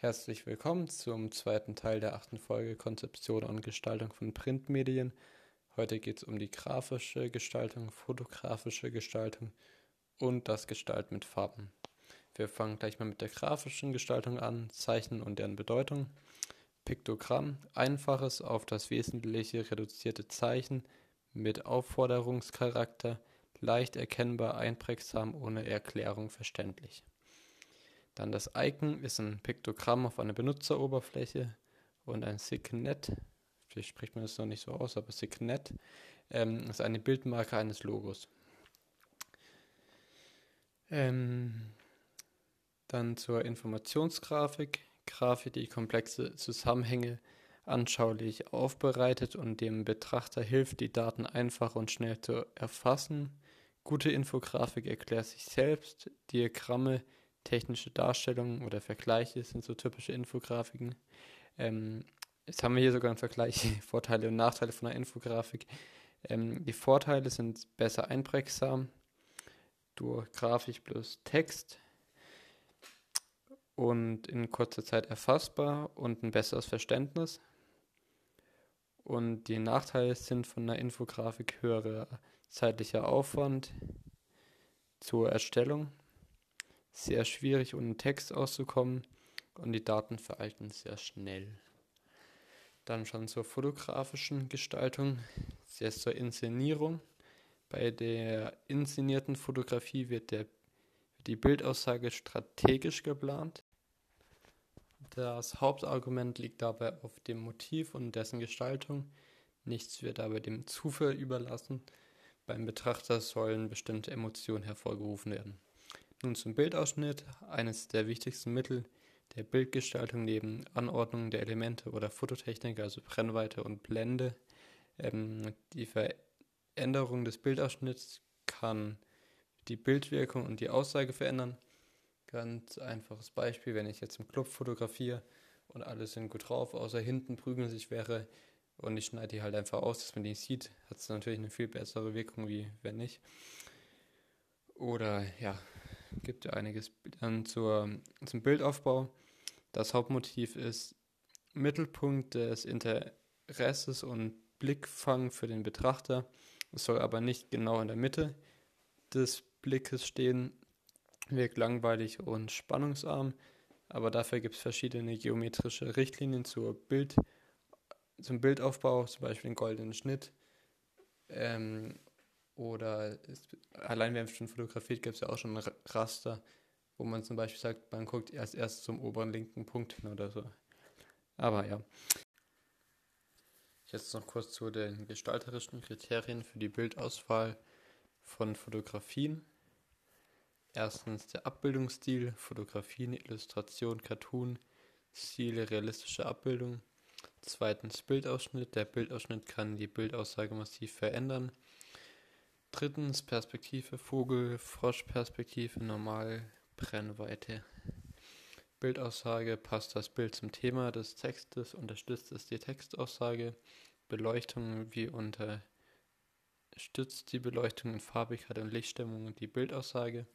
Herzlich willkommen zum zweiten Teil der achten Folge Konzeption und Gestaltung von Printmedien. Heute geht es um die grafische Gestaltung, fotografische Gestaltung und das Gestalten mit Farben. Wir fangen gleich mal mit der grafischen Gestaltung an, Zeichen und deren Bedeutung. Piktogramm, einfaches, auf das Wesentliche reduzierte Zeichen mit Aufforderungscharakter, leicht erkennbar, einprägsam, ohne Erklärung verständlich. Dann das Icon ist ein Piktogramm auf einer Benutzeroberfläche und ein Signet, vielleicht spricht man das noch nicht so aus, aber Signet ähm, ist eine Bildmarke eines Logos. Ähm, dann zur Informationsgrafik. Grafik, die komplexe Zusammenhänge anschaulich aufbereitet und dem Betrachter hilft, die Daten einfach und schnell zu erfassen. Gute Infografik erklärt sich selbst. Diagramme, technische Darstellungen oder Vergleiche sind so typische Infografiken. Ähm, jetzt haben wir hier sogar einen Vergleich, Vorteile und Nachteile von einer Infografik. Ähm, die Vorteile sind besser einprägsam durch Grafik plus Text und in kurzer Zeit erfassbar und ein besseres Verständnis. Und die Nachteile sind von einer Infografik höherer zeitlicher Aufwand zur Erstellung, sehr schwierig ohne Text auszukommen und die Daten veralten sehr schnell. Dann schon zur fotografischen Gestaltung, sehr zur Inszenierung. Bei der inszenierten Fotografie wird der, die Bildaussage strategisch geplant. Das Hauptargument liegt dabei auf dem Motiv und dessen Gestaltung. Nichts wird dabei dem Zufall überlassen. Beim Betrachter sollen bestimmte Emotionen hervorgerufen werden. Nun zum Bildausschnitt. Eines der wichtigsten Mittel der Bildgestaltung neben Anordnung der Elemente oder Fototechnik, also Brennweite und Blende. Ähm, die Veränderung des Bildausschnitts kann die Bildwirkung und die Aussage verändern. Ganz einfaches Beispiel, wenn ich jetzt im Club fotografiere und alle sind gut drauf, außer hinten prügeln sich wäre und ich schneide die halt einfach aus, dass man die sieht, hat es natürlich eine viel bessere Wirkung, wie wenn nicht. Oder ja, gibt ja einiges dann zur, zum Bildaufbau. Das Hauptmotiv ist Mittelpunkt des Interesses und Blickfang für den Betrachter. Es soll aber nicht genau in der Mitte des Blickes stehen, wirkt langweilig und spannungsarm, aber dafür gibt es verschiedene geometrische Richtlinien zur Bild, zum Bildaufbau, zum Beispiel den goldenen Schnitt. Ähm, oder ist, allein wenn schon fotografiert, gibt es ja auch schon Raster, wo man zum Beispiel sagt, man guckt erst erst zum oberen linken Punkt hin oder so. Aber ja. Jetzt noch kurz zu den gestalterischen Kriterien für die Bildauswahl von Fotografien. Erstens der Abbildungsstil, Fotografien, Illustration, Cartoon, Stile, realistische Abbildung. Zweitens Bildausschnitt. Der Bildausschnitt kann die Bildaussage massiv verändern. Drittens Perspektive, Vogel, Froschperspektive, Normal, Brennweite. Bildaussage passt das Bild zum Thema des Textes, unterstützt es die Textaussage. Beleuchtung, wie unterstützt die Beleuchtung in Farbigkeit und Lichtstimmung die Bildaussage.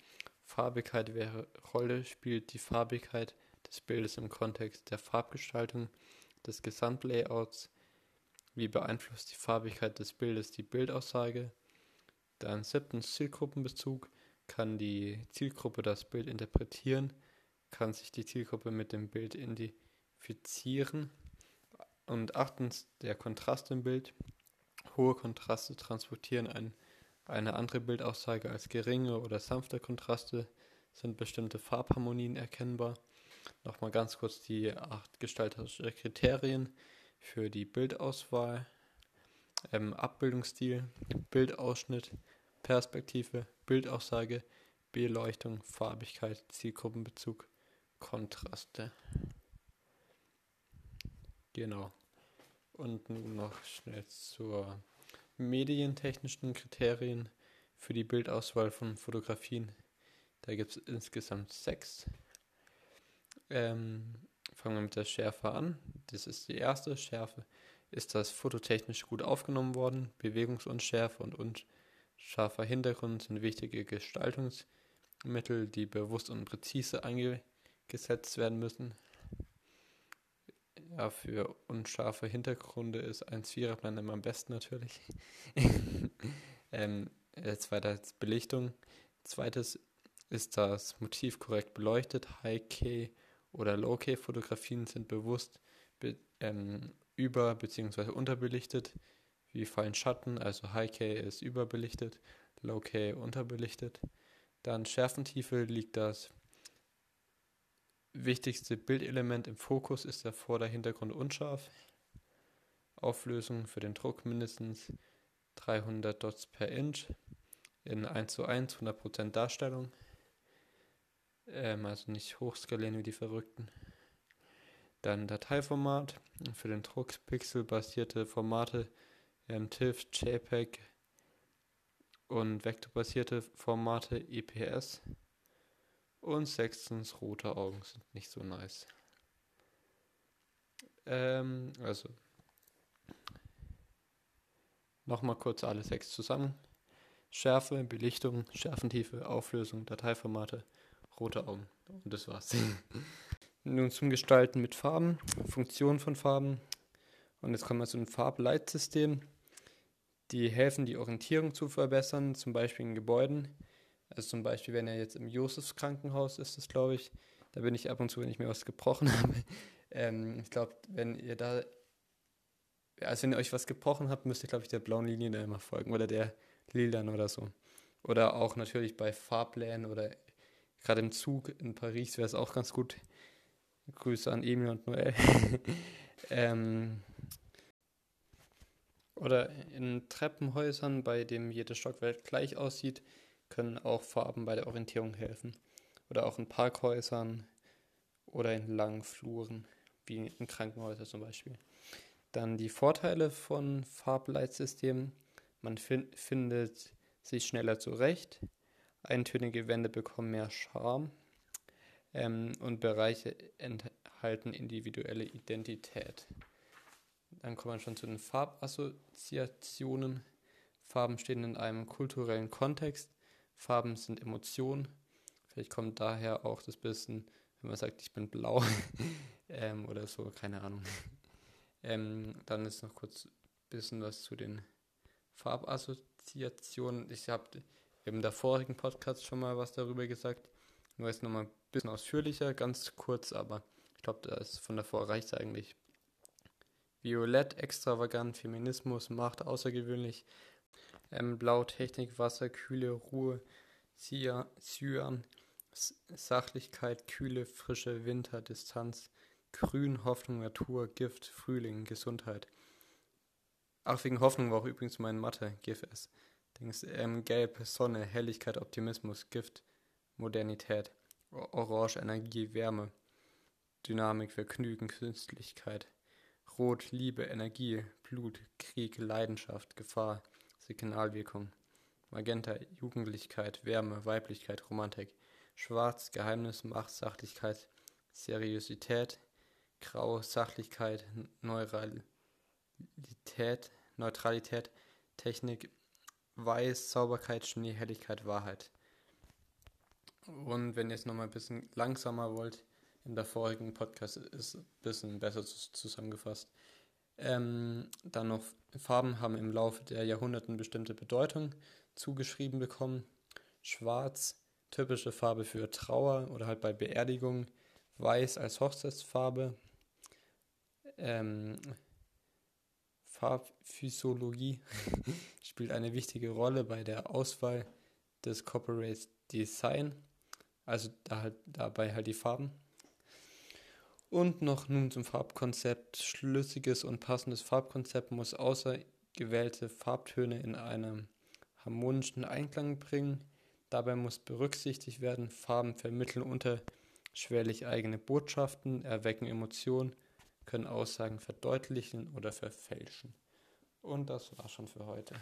Farbigkeit wäre Rolle spielt die Farbigkeit des Bildes im Kontext der Farbgestaltung des Gesamtlayouts. Wie beeinflusst die Farbigkeit des Bildes die Bildaussage? Dann siebtens Zielgruppenbezug. Kann die Zielgruppe das Bild interpretieren? Kann sich die Zielgruppe mit dem Bild identifizieren? Und achtens der Kontrast im Bild. Hohe Kontraste transportieren ein eine andere Bildaussage als geringe oder sanfte Kontraste sind bestimmte Farbharmonien erkennbar. Nochmal ganz kurz die acht gestalterische Kriterien für die Bildauswahl. Ähm, Abbildungsstil, Bildausschnitt, Perspektive, Bildaussage, Beleuchtung, Farbigkeit, Zielgruppenbezug, Kontraste. Genau. Und nun noch schnell zur medientechnischen Kriterien für die Bildauswahl von Fotografien. Da gibt es insgesamt sechs. Ähm, fangen wir mit der Schärfe an. Das ist die erste Schärfe. Ist das fototechnisch gut aufgenommen worden? Bewegungsunschärfe und unscharfer Hintergrund sind wichtige Gestaltungsmittel, die bewusst und präzise eingesetzt werden müssen. Ja, für unscharfe Hintergründe ist ein Viererplan immer am besten natürlich. ähm, jetzt weiter Belichtung. Zweites ist das Motiv korrekt beleuchtet. High-K oder Low-K-Fotografien sind bewusst be ähm, über- bzw. unterbelichtet. Wie fallen Schatten, also High-K ist überbelichtet, Low-K unterbelichtet. Dann Schärfentiefe liegt das wichtigste Bildelement im Fokus ist der Vorder-Hintergrund unscharf. Auflösung für den Druck mindestens 300 Dots per Inch in 1 zu 1, 100% Darstellung. Ähm, also nicht hochskalieren wie die Verrückten. Dann Dateiformat für den Druck, pixelbasierte Formate, ähm, TIFF, JPEG und vektorbasierte Formate, EPS. Und sechstens, rote Augen sind nicht so nice. Ähm, also. Nochmal kurz alle sechs zusammen. Schärfe, Belichtung, Schärfentiefe, Auflösung, Dateiformate, rote Augen. Und das war's. Nun zum Gestalten mit Farben, Funktion von Farben. Und jetzt kommen wir zu einem Farbleitsystem. Die helfen, die Orientierung zu verbessern, zum Beispiel in Gebäuden. Also zum Beispiel, wenn er jetzt im Josefs Krankenhaus ist, das glaube ich, da bin ich ab und zu, wenn ich mir was gebrochen habe. Ähm, ich glaube, wenn ihr da, also wenn ihr euch was gebrochen habt, müsst ihr, glaube ich, der blauen Linie da immer folgen oder der Lildan oder so. Oder auch natürlich bei Fahrplänen oder gerade im Zug in Paris wäre es auch ganz gut. Grüße an Emil und Noel. ähm, oder in Treppenhäusern, bei dem jede Stockwerk gleich aussieht, können auch Farben bei der Orientierung helfen. Oder auch in Parkhäusern oder in langen Fluren, wie in Krankenhäusern zum Beispiel. Dann die Vorteile von Farbleitsystemen. Man fin findet sich schneller zurecht. Eintönige Wände bekommen mehr Charme. Ähm, und Bereiche enthalten individuelle Identität. Dann kommt man schon zu den Farbassoziationen. Farben stehen in einem kulturellen Kontext Farben sind Emotionen. Vielleicht kommt daher auch das bisschen, wenn man sagt, ich bin blau ähm, oder so, keine Ahnung. ähm, dann ist noch kurz ein bisschen was zu den Farbassoziationen. Ich habe im der vorigen Podcast schon mal was darüber gesagt. Nur jetzt nochmal ein bisschen ausführlicher, ganz kurz, aber ich glaube, das von davor reicht eigentlich. Violett, extravagant, Feminismus, Macht, außergewöhnlich, ähm, Blau, Technik, Wasser, Kühle, Ruhe, Cyan, Sachlichkeit, Kühle, Frische, Winter, Distanz, Grün, Hoffnung, Natur, Gift, Frühling, Gesundheit. Ach, wegen Hoffnung war auch übrigens mein Mathe, GFS. Dings, ähm, Gelb, Sonne, Helligkeit, Optimismus, Gift, Modernität. Orange, Energie, Wärme, Dynamik, Vergnügen, Künstlichkeit. Rot, Liebe, Energie, Blut, Krieg, Leidenschaft, Gefahr, Signalwirkung. Magenta, Jugendlichkeit, Wärme, Weiblichkeit, Romantik. Schwarz, Geheimnis, Macht, Sachlichkeit, Seriosität. Grau, Sachlichkeit, Neuralität, Neutralität, Technik. Weiß, Sauberkeit, Schnee, Helligkeit, Wahrheit. Und wenn ihr es nochmal ein bisschen langsamer wollt, in der vorigen Podcast ist ein bisschen besser zusammengefasst. Ähm, dann noch Farben haben im Laufe der Jahrhunderten bestimmte Bedeutung zugeschrieben bekommen. Schwarz, typische Farbe für Trauer oder halt bei Beerdigung. Weiß als Hochzeitsfarbe. Ähm, Farbphysiologie spielt eine wichtige Rolle bei der Auswahl des Corporate Design, also da halt, dabei halt die Farben. Und noch nun zum Farbkonzept. Schlüssiges und passendes Farbkonzept muss außer gewählte Farbtöne in einem harmonischen Einklang bringen. Dabei muss berücksichtigt werden, Farben vermitteln unterschwellig eigene Botschaften, erwecken Emotionen, können Aussagen verdeutlichen oder verfälschen. Und das war schon für heute.